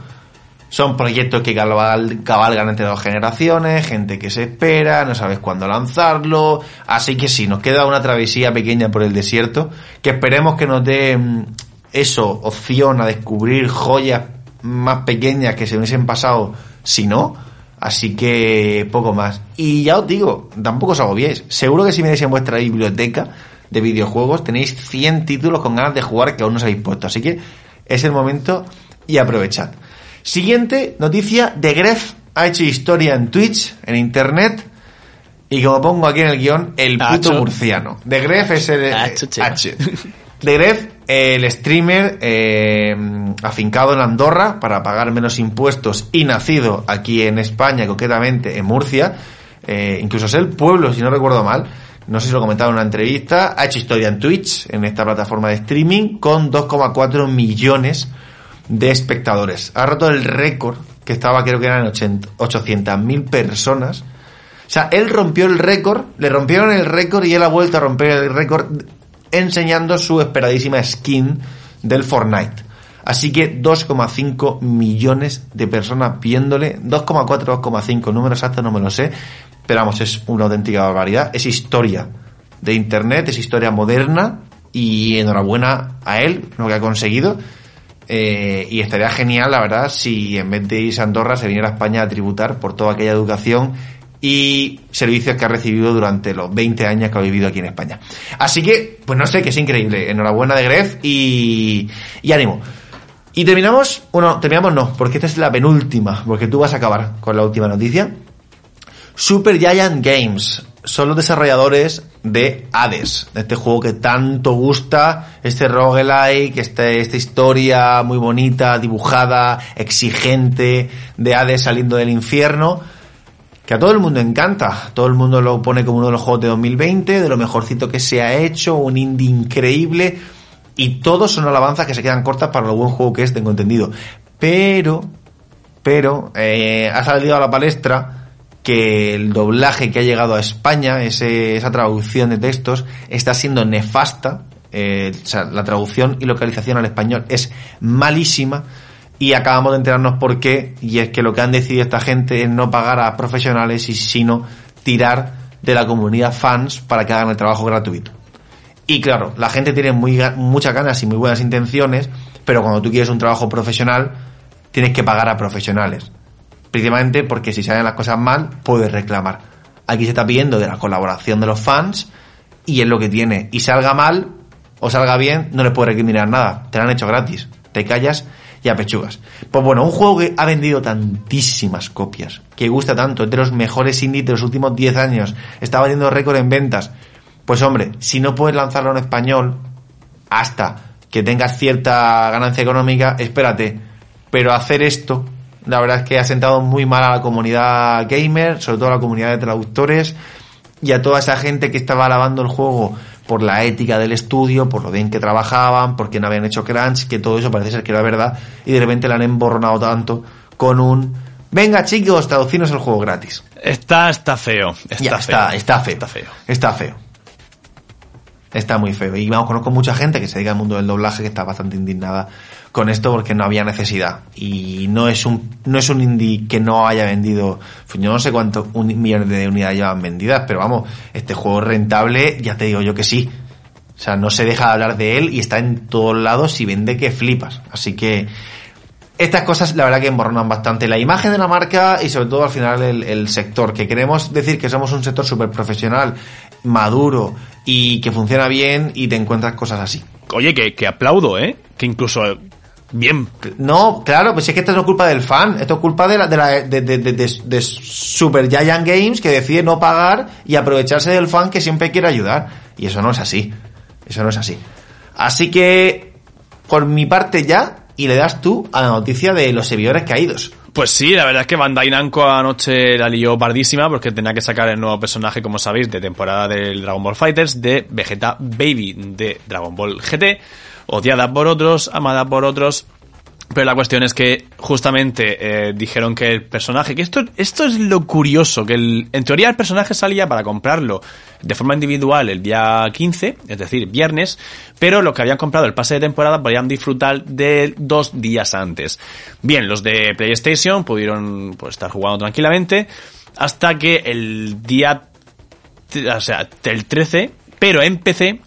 Son proyectos que cabal- cabalgan entre dos generaciones, gente que se espera, no sabes cuándo lanzarlo. Así que sí, nos queda una travesía pequeña por el desierto, que esperemos que nos dé mm, eso, opción a descubrir joyas más pequeñas que se hubiesen pasado si no. Así que poco más. Y ya os digo, tampoco os agobiéis. Seguro que si miráis en vuestra biblioteca de videojuegos tenéis 100 títulos con ganas de jugar que aún no os habéis puesto. Así que es el momento y aprovechad. Siguiente noticia, de Gref ha hecho historia en Twitch, en internet, y como pongo aquí en el guion, el puto murciano. De Gref es el chico. H. De Gref, el streamer eh, afincado en Andorra para pagar menos impuestos y nacido aquí en España, concretamente en Murcia, eh, incluso es el pueblo, si no recuerdo mal, no sé si lo comentaba en una entrevista, ha hecho historia en Twitch, en esta plataforma de streaming, con 2,4 millones de espectadores. Ha roto el récord, que estaba creo que eran 800.000 personas. O sea, él rompió el récord, le rompieron el récord y él ha vuelto a romper el récord enseñando su esperadísima skin del Fortnite. Así que 2,5 millones de personas viéndole, 2,4, 2,5, número exacto no me lo sé, pero vamos, es una auténtica barbaridad, es historia de Internet, es historia moderna y enhorabuena a él, lo que ha conseguido. Eh, y estaría genial, la verdad, si en vez de irse a Andorra se viniera a España a tributar por toda aquella educación y servicios que ha recibido durante los 20 años que ha vivido aquí en España. Así que, pues no sé, que es increíble. Enhorabuena de Gref y, y ánimo. Y terminamos, bueno, terminamos no, porque esta es la penúltima, porque tú vas a acabar con la última noticia. Super Giant Games son los desarrolladores de Hades, de este juego que tanto gusta, este roguelike, este, esta historia muy bonita, dibujada, exigente, de Hades saliendo del infierno, que a todo el mundo encanta, todo el mundo lo pone como uno de los juegos de 2020, de lo mejorcito que se ha hecho, un indie increíble, y todos son alabanzas que se quedan cortas para lo buen juego que es, tengo entendido. Pero, pero, eh, ha salido a la palestra que el doblaje que ha llegado a España, ese, esa traducción de textos, está siendo nefasta. eh, o sea, la traducción y localización al español es malísima. Y acabamos de enterarnos por qué. Y es que lo que han decidido esta gente es no pagar a profesionales y sino tirar de la comunidad fans para que hagan el trabajo gratuito. Y claro, la gente tiene muy, muchas ganas y muy buenas intenciones, pero cuando tú quieres un trabajo profesional, tienes que pagar a profesionales. Principalmente porque si salen las cosas mal, puedes reclamar. Aquí se está pidiendo de la colaboración de los fans y es lo que tiene. Y salga mal o salga bien, no le puedes recriminar nada. Te lo han hecho gratis. Te callas y apechugas. Pues bueno, un juego que ha vendido tantísimas copias, que gusta tanto, es de los mejores indies de los últimos 10 años, está batiendo récord en ventas. Pues hombre, si no puedes lanzarlo en español hasta que tengas cierta ganancia económica, espérate. Pero hacer esto, la verdad es que ha sentado muy mal a la comunidad gamer, sobre todo a la comunidad de traductores y a toda esa gente que estaba alabando el juego por la ética del estudio, por lo bien que trabajaban, porque no habían hecho crunch, que todo eso parece ser que era verdad, y de repente la han emborronado tanto con un venga chicos, traducirnos el juego gratis. Está, está feo. Está, Ya, feo. está, está feo. Está feo. Está feo. Está muy feo. Y vamos, conozco mucha gente que se dedica al mundo del doblaje que está bastante indignada con esto porque no había necesidad. Y no es un, no es un indie que no haya vendido, pues yo no sé cuántos millones de unidades llevan vendidas, pero vamos, este juego rentable, ya te digo yo que sí. O sea, no se deja de hablar de él y está en todos lados y vende que flipas. Así que estas cosas la verdad que emborronan bastante la imagen de la marca y sobre todo al final el, el sector, que queremos decir que somos un sector súper profesional, maduro y que funciona bien y te encuentras cosas así. Oye, que, que aplaudo, ¿eh? Que incluso... eh, Bien. No, claro, pues es que esto no es culpa del fan, esto es culpa de la, de, la, de, de, de- de- de Super Giant Games que decide no pagar y aprovecharse del fan que siempre quiere ayudar. Y eso no es así. Eso no es así. Así que, por mi parte ya, y le das tú a la noticia de los servidores caídos. Pues sí, la verdad es que Bandai Namco anoche la lió pardísima porque tenía que sacar el nuevo personaje, como sabéis, de temporada del Dragon Ball Fighters, de Vegeta Baby de Dragon Ball GT, odiada por otros, amada por otros. Pero la cuestión es que justamente eh, dijeron que el personaje, que esto, esto es lo curioso, que en teoría el personaje salía para comprarlo de forma individual el día 15, es decir, viernes, pero los que habían comprado el pase de temporada podían disfrutar de dos días antes. Bien, los de PlayStation pudieron pues, estar jugando tranquilamente hasta que el día, o sea, el 13, pero en PC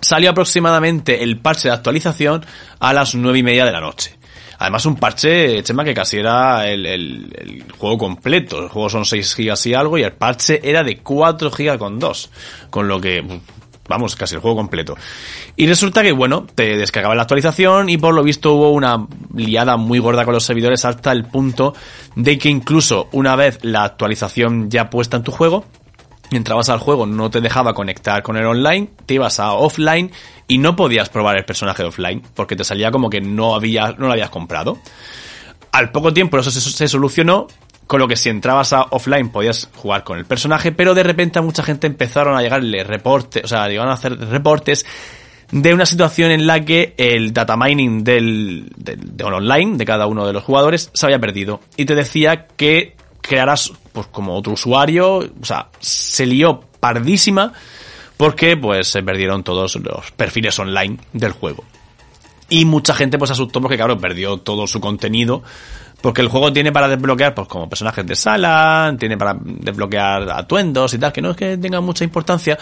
salió aproximadamente el parche de actualización a las nueve y media de la noche. Además un parche, Chema, que casi era el, el- juego completo. El juego son 6 gigas y algo y el parche era de 4 gigas con 2. Con lo que, vamos, casi el juego completo. Y resulta que, bueno, te descargaba la actualización y por lo visto hubo una liada muy gorda con los servidores hasta el punto de que incluso una vez la actualización ya puesta en tu juego, entrabas al juego, no te dejaba conectar con el online, te ibas a offline y no podías probar el personaje offline porque te salía como que no había, no lo habías comprado. Al poco tiempo eso se, se solucionó, con lo que si entrabas a offline podías jugar con el personaje, pero de repente a mucha gente empezaron a llegarle reportes, o sea, llegaron a hacer reportes de una situación en la que el data mining del, del, del online de cada uno de los jugadores se había perdido y te decía que crearas pues como otro usuario, o sea, se lió pardísima porque pues se perdieron todos los perfiles online del juego. Y mucha gente pues asustó porque claro, perdió todo su contenido. Porque el juego tiene para desbloquear, pues como personajes de sala, tiene para desbloquear atuendos y tal, que no es que tenga mucha importancia.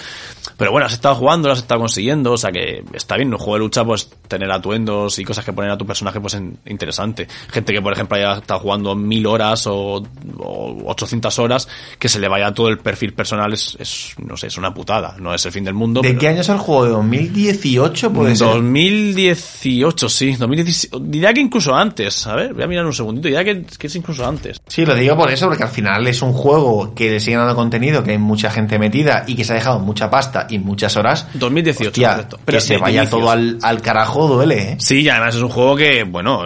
Pero bueno, has estado jugando, lo has estado consiguiendo, o sea que está bien, en un juego de lucha, pues tener atuendos y cosas que poner a tu personaje, pues en- interesante. Gente que, por ejemplo, haya estado jugando mil horas o, o 800 horas, que se le vaya todo el perfil personal, es, es, no sé, es una putada, no es el fin del mundo. ¿De pero- qué año es el juego? ¿De 2018 puede ser? 2018, sí. 2017, diría que incluso antes. A ver, voy a mirar un segundito. Que, que es incluso antes. Sí, lo digo por eso, porque al final es un juego que le sigue dando contenido, que hay mucha gente metida y que se ha dejado mucha pasta y muchas horas. 2018, Hostia, correcto. que se vaya todo al, al carajo duele, ¿eh? Sí, y además es un juego que, bueno,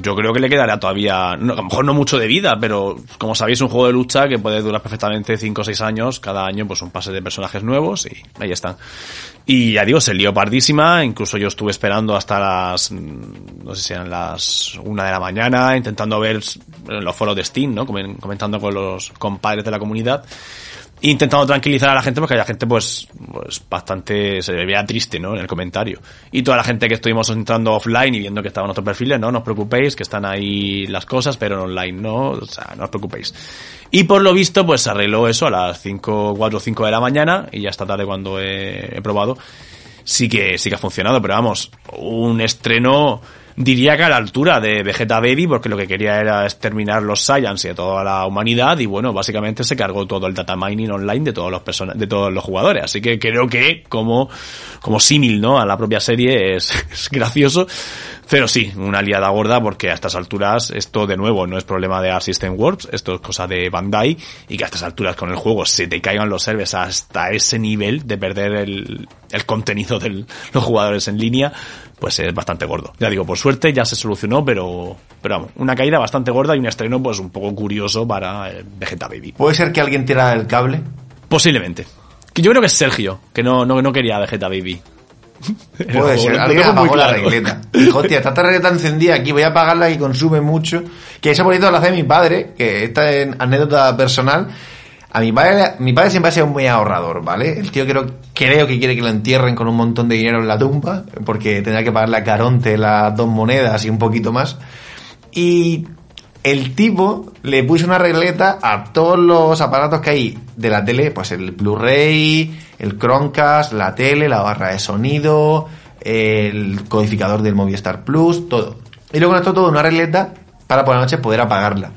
yo creo que le quedará todavía, no, a lo mejor no mucho de vida, pero como sabéis, es un juego de lucha que puede durar perfectamente 5 o 6 años, cada año pues un pase de personajes nuevos y ahí están. Y ya digo, se lió pardísima, incluso yo estuve esperando hasta las, mm, no sé si eran las una de la mañana, intentando ver los foros de Steam, ¿no? Comen- Comentando con los compadres de la comunidad intentando tranquilizar a la gente porque había gente pues, pues bastante se veía triste no en el comentario. Y toda la gente que estuvimos entrando offline y viendo que estaban otros perfiles no no os preocupéis que están ahí las cosas pero en online no o sea no os preocupéis. Y por lo visto pues se arregló eso a las 5 4 o 5 de la mañana y ya esta tarde cuando he probado sí que sí que ha funcionado pero vamos un estreno diría que a la altura de Vegeta Baby, porque lo que quería era exterminar los Saiyans y a toda la humanidad, y bueno, básicamente se cargó todo el data mining online de todos los de todos los jugadores. Así que creo que como, como símil, ¿no? A la propia serie es, es gracioso. Pero sí, una liada gorda porque a estas alturas esto de nuevo no es problema de Assistant Works, esto es cosa de Bandai y que a estas alturas con el juego se te caigan los servers hasta ese nivel de perder el, el contenido de los jugadores en línea, pues es bastante gordo. Ya digo, por suerte ya se solucionó, pero, pero vamos, una caída bastante gorda y un estreno pues un poco curioso para eh, Vegeta Baby. ¿Puede ser que alguien tira el cable? Posiblemente. Que yo creo que es Sergio, que no, no, no quería Vegeta Baby. Puede ser, alguien apagó la regleta. Dijo, hostia, está esta regleta encendida aquí, voy a apagarla y consume mucho. Que eso bonito lo hace mi padre, que esta es anécdota personal. A mi padre, mi padre siempre ha sido muy ahorrador, ¿vale? El tío creo, creo que quiere que lo entierren con un montón de dinero en la tumba, porque tendrá que pagarle a Caronte las dos monedas y un poquito más. Y el tipo le puso una regleta a todos los aparatos que hay de la tele, pues el Blu-ray, el Chromecast, la tele, la barra de sonido, el codificador del Movistar Plus, todo. Y luego conectó todo una regleta para por la noche poder apagarla.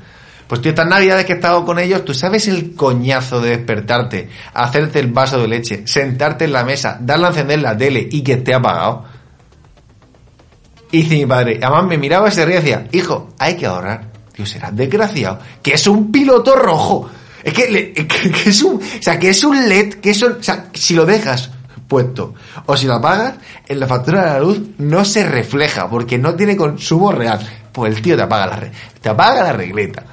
Pues tú estas navidades que he estado con ellos, tú sabes el coñazo de despertarte, hacerte el vaso de leche, sentarte en la mesa, darle a encender la tele y que esté apagado. Y mi padre, además me miraba y se reía y decía, hijo, hay que ahorrar. Serás desgraciado. Que es un piloto rojo. Es que, le- es un, o sea, que es un LED, que o sea, si lo dejas puesto o si lo apagas, en la factura de la luz no se refleja porque no tiene consumo real. Pues el tío te apaga la, te apaga la regleta.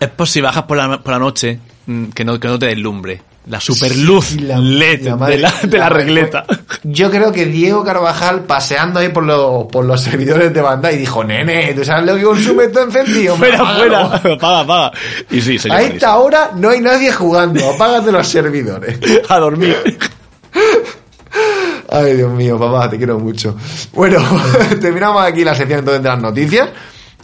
Es por si bajas por la, por la noche, mm, que no, que no te deslumbre. La superluz Y la- LED la madre- de, la, de la madre- regleta. Yo creo que Diego Carvajal paseando ahí por, los por los servidores de banda y dijo, nene, ¿tú sabes lo que consume esto encendido? fuera, Apágalo". fuera. Apaga, apaga. Y sí, señor. A esta hora no hay nadie jugando, apágate los servidores. A dormir. Ay, Dios mío, papá, te quiero mucho. Bueno, terminamos aquí la sección entonces de las noticias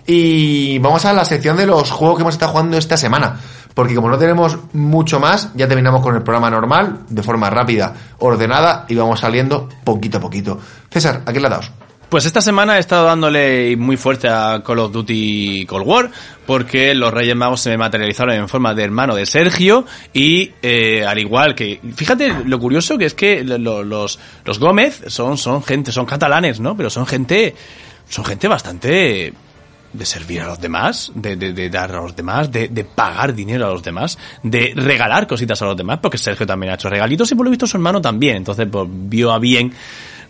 y vamos a la sección de los juegos que hemos estado jugando esta semana. Porque como no tenemos mucho más, ya terminamos con el programa normal, de forma rápida, ordenada, y vamos saliendo poquito a poquito. César, ¿a qué le daos? Pues esta semana he estado dándole muy fuerte a Call of Duty Cold War porque los Reyes Magos se me materializaron en forma de hermano de Sergio y eh, al igual que fíjate lo curioso que es que lo- lo- los los Gómez son son gente son catalanes no pero son gente son gente bastante de servir a los demás, de, de, de dar a los demás, de, de pagar dinero a los demás, de regalar cositas a los demás, porque Sergio también ha hecho regalitos y por lo visto su hermano también. Entonces, pues vio a bien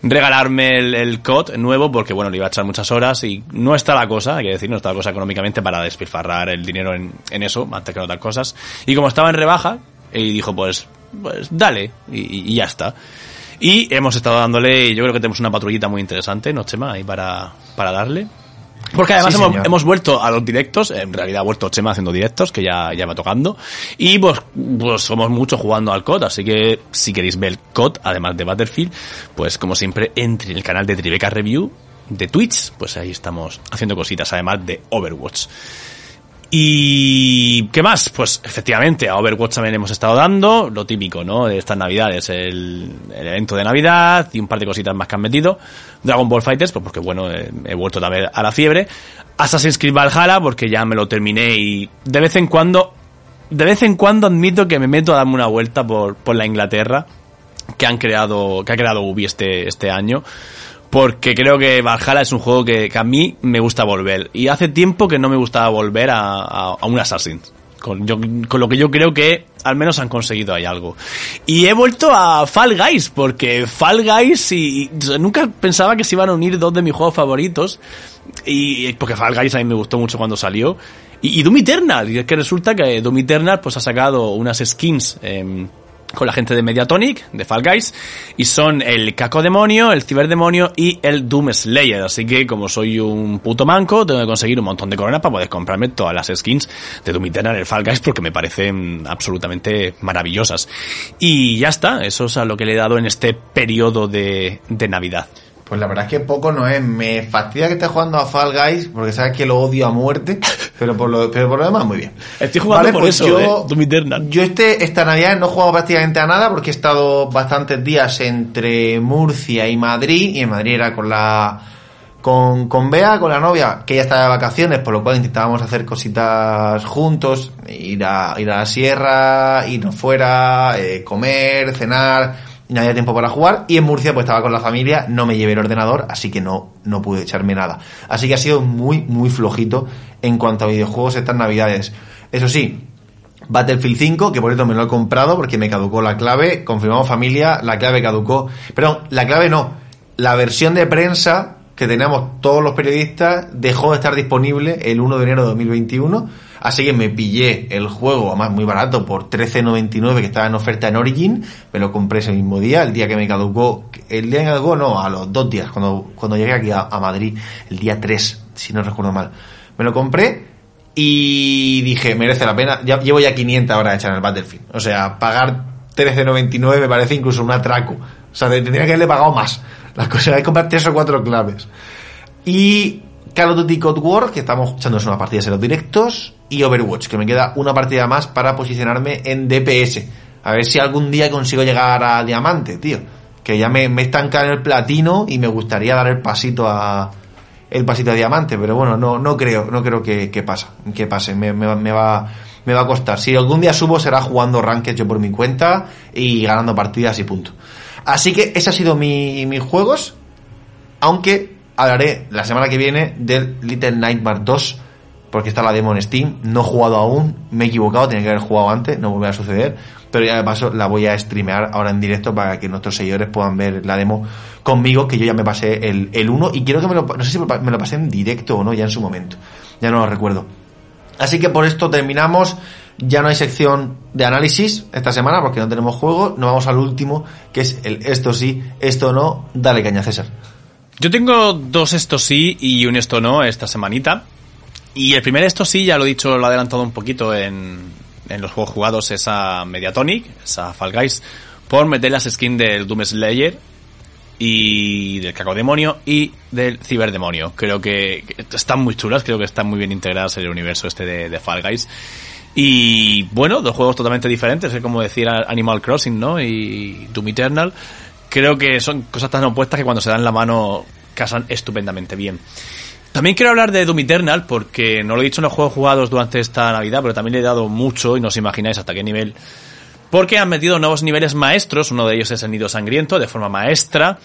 regalarme el, el COD nuevo porque, bueno, le iba a echar muchas horas y no está la cosa, hay que decir, no está la cosa económicamente para despilfarrar el dinero en, en eso, antes que en otras cosas. Y como estaba en rebaja, y dijo, pues, pues dale, y, y ya está. Y hemos estado dándole, y yo creo que tenemos una patrullita muy interesante, ¿no, Chema? Ahí para, para darle. Porque además Sí, hemos, hemos vuelto a los directos, en realidad ha vuelto Chema haciendo directos, que ya, ya va tocando, y pues, pues somos muchos jugando al COD, así que si queréis ver el COD, además de Battlefield, pues como siempre, entre en el canal de Tribeca Review de Twitch, pues ahí estamos haciendo cositas, además de Overwatch. ¿Y qué más? Pues efectivamente, a Overwatch también hemos estado dando lo típico, ¿no? De estas navidades, el, el evento de Navidad y un par de cositas más que han metido. Dragon Ball Fighters, pues porque bueno, eh, he vuelto también a la fiebre. Assassin's Creed Valhalla, porque ya me lo terminé y de vez en cuando, de vez en cuando admito que me meto a darme una vuelta por, por la Inglaterra que han creado, que ha creado Ubi este, este año. Porque creo que Valhalla es un juego que, a mí me gusta volver. Y hace tiempo que no me gustaba volver a, a, un Assassin's. Con, yo- con lo que yo creo que al menos han conseguido ahí algo. Y he vuelto a Fall Guys, porque Fall Guys y, nunca pensaba que se iban a unir dos de mis juegos favoritos. Y porque Fall Guys a mí me gustó mucho cuando salió. Y, y Doom Eternal, y es que resulta que Doom Eternal pues ha sacado unas skins em, con la gente de Mediatonic, de Fall Guys, y son el Caco Demonio, el Ciberdemonio y el Doom Slayer. Así que como soy un puto manco, tengo que conseguir un montón de coronas para poder comprarme todas las skins de Doom Eternal, el Fall Guys, porque me parecen absolutamente maravillosas. Y ya está, eso es a lo que le he dado en este periodo de, de Navidad. Pues la verdad es que poco no es. Me fastidia que estés jugando a Fall Guys, porque sabes que lo odio a muerte, pero por lo, pero por lo demás muy bien. Estoy jugando Vale, por pues eso, yo- eh. Yo este, esta Navidad no he jugado prácticamente a nada porque he estado bastantes días entre Murcia y Madrid, y en Madrid era con la con, con Bea, con la novia, que ella estaba de vacaciones, por lo cual intentábamos hacer cositas juntos, ir a, ir a la sierra, irnos fuera, eh, comer, cenar, no había tiempo para jugar, y en Murcia pues estaba con la familia, no me llevé el ordenador, así que no, no pude echarme nada. Así que ha sido muy, muy flojito en cuanto a videojuegos estas navidades. Eso sí, Battlefield 5, que por cierto me lo he comprado porque me caducó la clave. Confirmamos familia, la clave caducó. Perdón, la clave no. La versión de prensa que teníamos todos los periodistas dejó de estar disponible el 1 de enero de 2021. Así que me pillé el juego, además muy barato, por 13.99 que estaba en oferta en Origin. Me lo compré ese mismo día, el día que me caducó. El día que me caducó, no, a los dos días, cuando, cuando llegué aquí a, Madrid, el día 3, si no recuerdo mal. Me lo compré y dije, merece la pena. Llevo ya 500 horas hechas en el Battlefield. O sea, pagar 13.99 me parece incluso un atraco. O sea, tendría que haberle pagado más. La cosa es comprar tres o cuatro claves. Y Call of Duty Cold War, que estamos echándonos unas partidas en los directos, y Overwatch, que me queda una partida más para posicionarme en DPS. A ver si algún día consigo llegar a diamante, tío. Que ya me, me estanca en el platino y me gustaría dar el pasito a el pasito a diamante, pero bueno, no, no creo, no creo que, que pasa, que pase, me, me, me va me va a costar. Si algún día subo será jugando ranked yo por mi cuenta y ganando partidas y punto. Así que ese ha sido mi, mis juegos, aunque hablaré la semana que viene del Little Nightmare 2, porque está la demo en Steam, no he jugado aún, me he equivocado, tenía que haber jugado antes, no volverá a suceder, pero ya de paso la voy a streamear ahora en directo para que nuestros seguidores puedan ver la demo conmigo, que yo ya me pasé el, el 1 y quiero que me lo, no sé si me lo pasé en directo o no, ya en su momento, ya no lo recuerdo. Así que por esto terminamos. Ya no hay sección de análisis esta semana porque no tenemos juego. Nos vamos al último, que es el esto sí, esto no. Dale caña, César. Yo tengo dos esto sí y un esto no esta semanita. Y el primer esto sí, ya lo he dicho, lo he adelantado un poquito en, en los juegos jugados, esa Mediatonic, esa Fall Guys, por meter las skins del Doom Slayer y del Cacodemonio y del Ciberdemonio. Creo que están muy chulas, creo que están muy bien integradas en el universo este de, de Fall Guys. Y bueno, dos juegos totalmente diferentes, es como decir Animal Crossing, ¿no? Y Doom Eternal. Creo que son cosas tan opuestas que cuando se dan la mano casan estupendamente bien. También quiero hablar de Doom Eternal porque no lo he dicho en los juegos jugados durante esta Navidad, pero también le he dado mucho y no os imagináis hasta qué nivel. Porque han metido nuevos niveles maestros, uno de ellos es el Nido Sangriento, de forma maestra,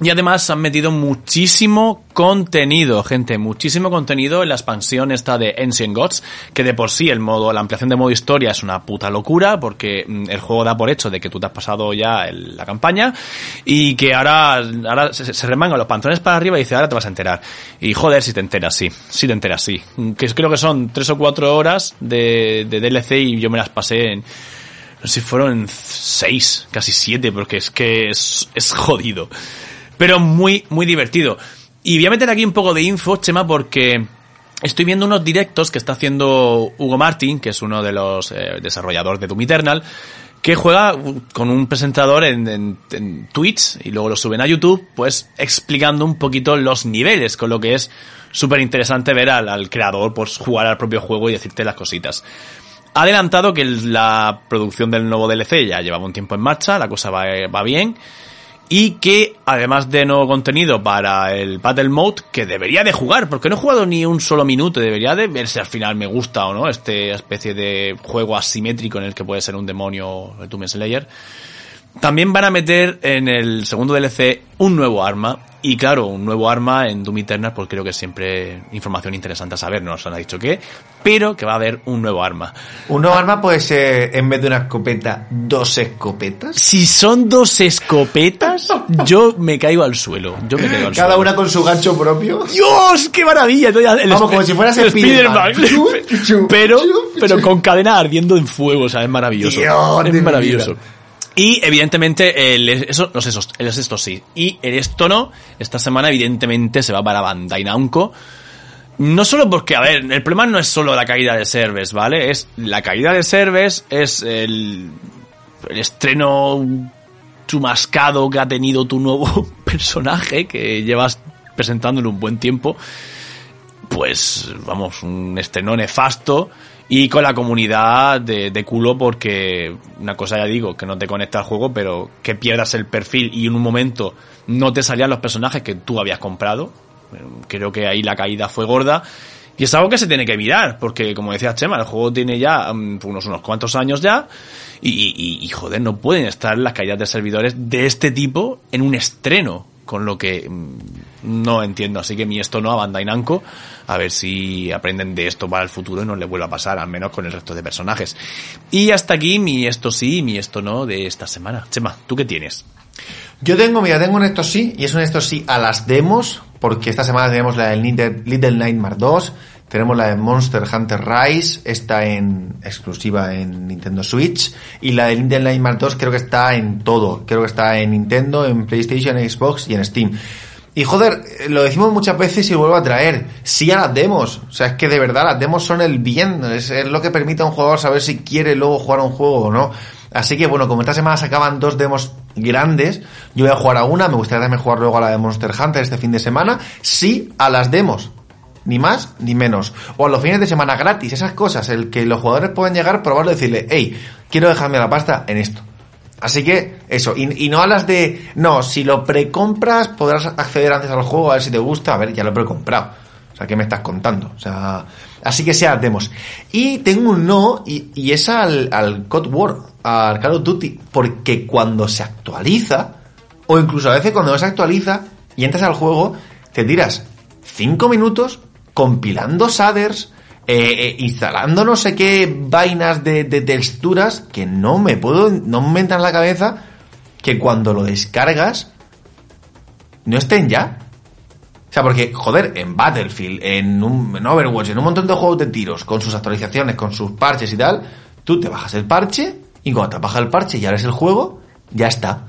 y además han metido muchísimo contenido, gente, muchísimo contenido en la expansión esta de Ancient Gods, que de por sí el modo, la ampliación de modo historia es una puta locura, porque mm, el juego da por hecho de que tú te has pasado ya el, la campaña, y que ahora, ahora se, remangan los pantalones para arriba y dice, ahora te vas a enterar. Y joder, si te enteras, sí, si te enteras, sí. Que creo que son tres o cuatro horas de, de DLC y yo me las pasé en, no sé si fueron seis, casi siete, porque es que es, es jodido pero muy, muy divertido. Y voy a meter aquí un poco de info, Chema, porque estoy viendo unos directos que está haciendo Hugo Martin, que es uno de los eh, desarrolladores de Doom Eternal, que juega con un presentador en, en, en, Twitch y luego lo suben a YouTube, pues explicando un poquito los niveles, con lo que es súper interesante ver al, al, creador pues jugar al propio juego y decirte las cositas. Ha adelantado que la producción del nuevo DLC ya llevaba un tiempo en marcha, la cosa va, va bien y que además de nuevo contenido para el Battle Mode que debería de jugar porque no he jugado ni un solo minuto debería de ver si al final me gusta o no este especie de juego asimétrico en el que puede ser un demonio el Tomb Slayer también van a meter en el segundo DLC un nuevo arma. Y claro, un nuevo arma en Doom Eternal, pues creo que es siempre información interesante a saber. No nos han dicho qué, pero que va a haber un nuevo arma. ¿Un nuevo arma puede ser, en vez de una escopeta, dos escopetas? Si son dos escopetas, yo me caigo al suelo. Yo me caigo al Cada suelo. una con su gancho propio. ¡Dios! ¡Qué maravilla! El, Vamos, como si fueras el Spider-Man. pero, pero con cadena ardiendo en fuego, o sea, es maravilloso. Dios es maravilloso. Y evidentemente el, eso, los esos, el esto sí. Y el esto no, esta semana evidentemente se va para Bandai Namco. No solo porque, a ver, el problema no es solo la caída de servers, ¿vale? Es la caída de servers, es el, el estreno chumascado que ha tenido tu nuevo personaje que llevas presentándolo un buen tiempo. Pues, vamos, un estreno nefasto y con la comunidad de, de, culo porque una cosa ya digo, que no te conecta al juego, pero que pierdas el perfil y en un momento no te salían los personajes que tú habías comprado. Creo que ahí la caída fue gorda. Y es algo que se tiene que mirar, porque como decía Chema, el juego tiene ya um, unos, unos cuantos años ya, y, joder, no pueden estar las caídas de servidores de este tipo en un estreno, con lo que um, no entiendo. Así que mi esto no a Bandai Namco, a ver si aprenden de esto para el futuro y no le vuelva a pasar, al menos con el resto de personajes. Y hasta aquí mi esto sí, mi esto no de esta semana. Chema, ¿tú qué tienes? Yo tengo, mira, tengo un esto sí, y es un esto sí a las demos, porque esta semana tenemos la del Little, Little Nightmare 2, tenemos la de Monster Hunter Rise, está en exclusiva en Nintendo Switch, y la de Little Nightmare 2 creo que está en todo, creo que está en Nintendo, en PlayStation, en Xbox y en Steam. Y joder, lo decimos muchas veces y vuelvo a traer. Sí a las demos. O sea, es que de verdad las demos son el bien. Es, lo que permite a un jugador saber si quiere luego jugar a un juego o no. Así que bueno, como esta semana se acaban dos demos grandes, yo voy a jugar a una, me gustaría también jugar luego a la de Monster Hunter este fin de semana. Sí a las demos. Ni más ni menos. O a los fines de semana gratis, esas cosas, el que los jugadores puedan llegar, probarlo y decirle, hey, quiero dejarme la pasta en esto. Así que eso, y, no a las de, no, si lo precompras podrás acceder antes al juego a ver si te gusta, a ver, ya lo he precomprado. O sea, ¿qué me estás contando? O sea, así que sea demos. Y tengo un no, y, y es al, al Code War, al Call of Duty, porque cuando se actualiza, o incluso a veces cuando no se actualiza, y entras al juego, te tiras 5 minutos compilando shaders, eh, eh, instalando no sé qué vainas de, texturas que no me puedo, no me entra en la cabeza que cuando lo descargas no estén ya. O sea, porque, joder, en Battlefield, en, un, en Overwatch, en un montón de juegos de tiros, con sus actualizaciones, con sus parches y tal, tú te bajas el parche y cuando te bajas el parche y abres el juego, ya está.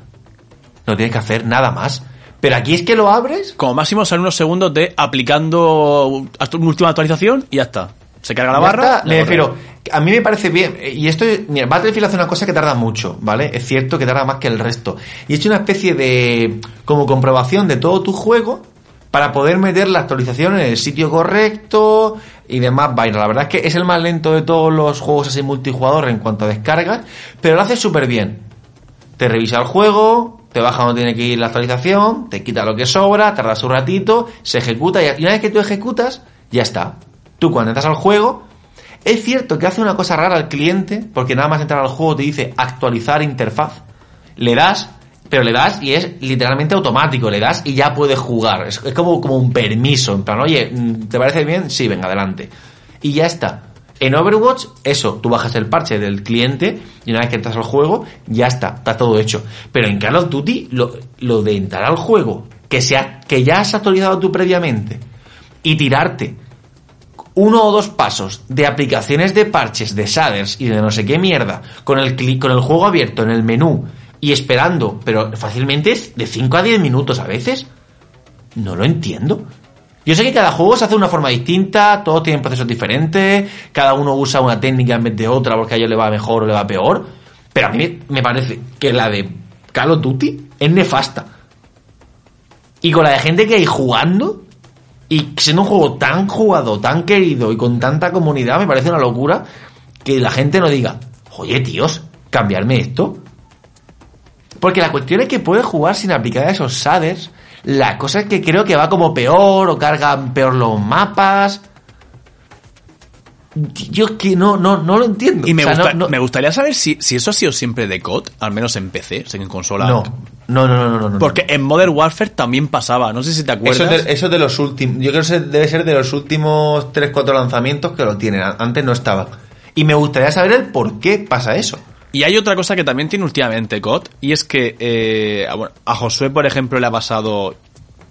No tienes que hacer nada más. Pero aquí es que lo abres. Como máximo sale unos segundos de aplicando una última actualización y ya está. Se carga la barra. está, me refiero, a mí me parece bien, y esto, mira, Battlefield hace una cosa que tarda mucho, ¿vale? Es cierto que tarda más que el resto. Y es una especie de, como comprobación de todo tu juego, para poder meter la actualización en el sitio correcto y demás vainas. La verdad es que es el más lento de todos los juegos así multijugador en cuanto a descargas, pero lo hace súper bien. Te revisa el juego, te baja donde tiene que ir la actualización, te quita lo que sobra, tardas un ratito, se ejecuta y una vez que tú ejecutas, ya está. Tú cuando entras al juego, es cierto que hace una cosa rara al cliente, porque nada más entrar al juego te dice actualizar interfaz. Le das, pero le das y es literalmente automático, le das y ya puedes jugar. Es, como, como un permiso, en plan, oye, ¿te parece bien? Sí, venga, adelante. Y ya está. En Overwatch, eso, tú bajas el parche del cliente y una vez que entras al juego, ya está, está todo hecho. Pero en Call of Duty, lo, lo de entrar al juego, que, sea, que ya has actualizado tú previamente, y tirarte uno o dos pasos de aplicaciones de parches, de shaders y de no sé qué mierda, con el, cli- con el juego abierto en el menú y esperando, pero fácilmente es de 5 a 10 minutos a veces, no lo entiendo. Yo sé que cada juego se hace de una forma distinta, todos tienen procesos diferentes, cada uno usa una técnica en vez de otra porque a ellos le va mejor o le va peor, pero a mí me- me parece que la de Call of Duty es nefasta. Y con la de gente que hay jugando, y siendo un juego tan jugado, tan querido y con tanta comunidad, me parece una locura que la gente no diga, oye tíos, cambiarme esto. Porque la cuestión es que puedes jugar sin aplicar esos shaders. La cosa es que creo que va como peor o cargan peor los mapas. Yo es que no, no, no lo entiendo. Y me, O sea, gusta- no, no- me gustaría saber si, si eso ha sido siempre de COD, al menos en PC, sé que en consola. no, no, no, no, no, no, no. Porque en Modern Warfare también pasaba, no sé si te acuerdas. Eso es, de, eso es de los últimos. Yo creo que debe ser de los últimos 3-4 lanzamientos que lo tienen. Antes no estaba. Y me gustaría saber el por qué pasa eso. Y hay otra cosa que también tiene últimamente COD, y es que eh, a Josué, por ejemplo, le ha pasado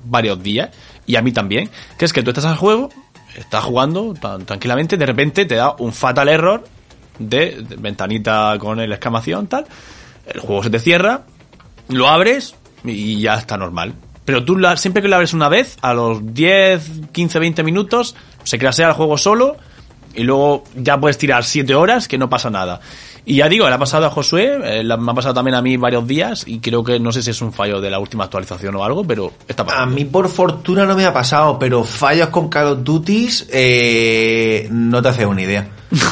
varios días, y a mí también, que es que tú estás al juego, estás jugando tan tranquilamente, de repente te da un fatal error de, ventanita con el exclamación, tal, el juego se te cierra, lo abres y ya está normal. Pero tú siempre que lo abres una vez, a los 10, 15, 20 minutos, se crasea el juego solo y luego ya puedes tirar 7 horas que no pasa nada. Y ya digo, le ha pasado a Josué, eh, la- me ha pasado también a mí varios días y creo que no sé si es un fallo de la última actualización o algo, pero está A pasando. mí por fortuna no me ha pasado, pero fallos con Call of Duty eh, no te haces una idea.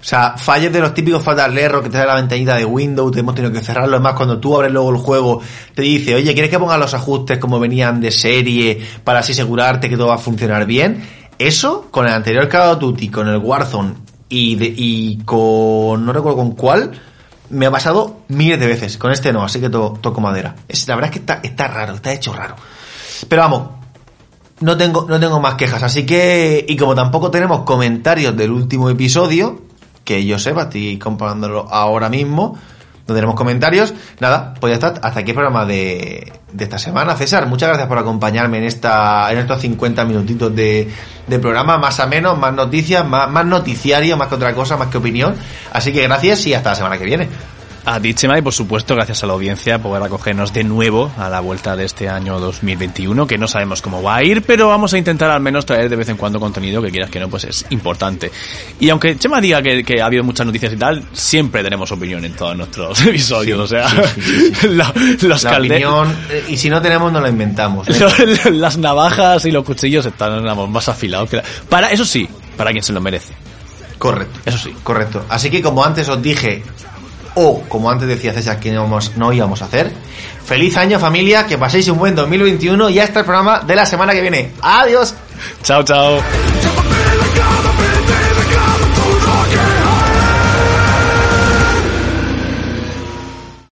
O sea, fallos de los típicos fatal error que te da la ventanita de Windows, te hemos tenido que cerrarlo. Es más, cuando tú abres luego el juego, te dice, oye, ¿quieres que ponga los ajustes como venían de serie para así asegurarte que todo va a funcionar bien? Eso, con el anterior Call of Duty, con el Warzone y, de- y con, no recuerdo con cuál, me ha pasado miles de veces. Con este no, así que to- toco madera. Es, la verdad es que está, está raro, está hecho raro. Pero vamos, no tengo, no tengo más quejas, así que, y como tampoco tenemos comentarios del último episodio, que yo sepa, estoy comparándolo ahora mismo, donde tenemos comentarios. Nada, pues ya está, hasta aquí el programa de, esta semana. César, muchas gracias por acompañarme en esta en estos 50 minutitos de, de programa, más a menos, más noticias, más, más noticiario, más que otra cosa, más que opinión. Así que gracias y hasta la semana que viene. A ti, Chema, y por supuesto, gracias a la audiencia por acogernos de nuevo a la vuelta de este año 2021, que no sabemos cómo va a ir, pero vamos a intentar al menos traer de vez en cuando contenido que quieras que no, pues es importante. Y aunque Chema diga que, que ha habido muchas noticias y tal, siempre tenemos opinión en todos nuestros episodios, o sea, sí, sí, sí. la- los La opinión, eh, y si no tenemos, no la inventamos. ¿eh? las navajas y los cuchillos están más afilados que la- Para, eso sí, para quien se lo merece. Correcto. Eso sí. Correcto. Así que como antes os dije, o como antes decía César que no, vamos- no íbamos a hacer, feliz año familia, que paséis un buen 2021 y hasta el programa de la semana que viene. Adiós. Chao, chao.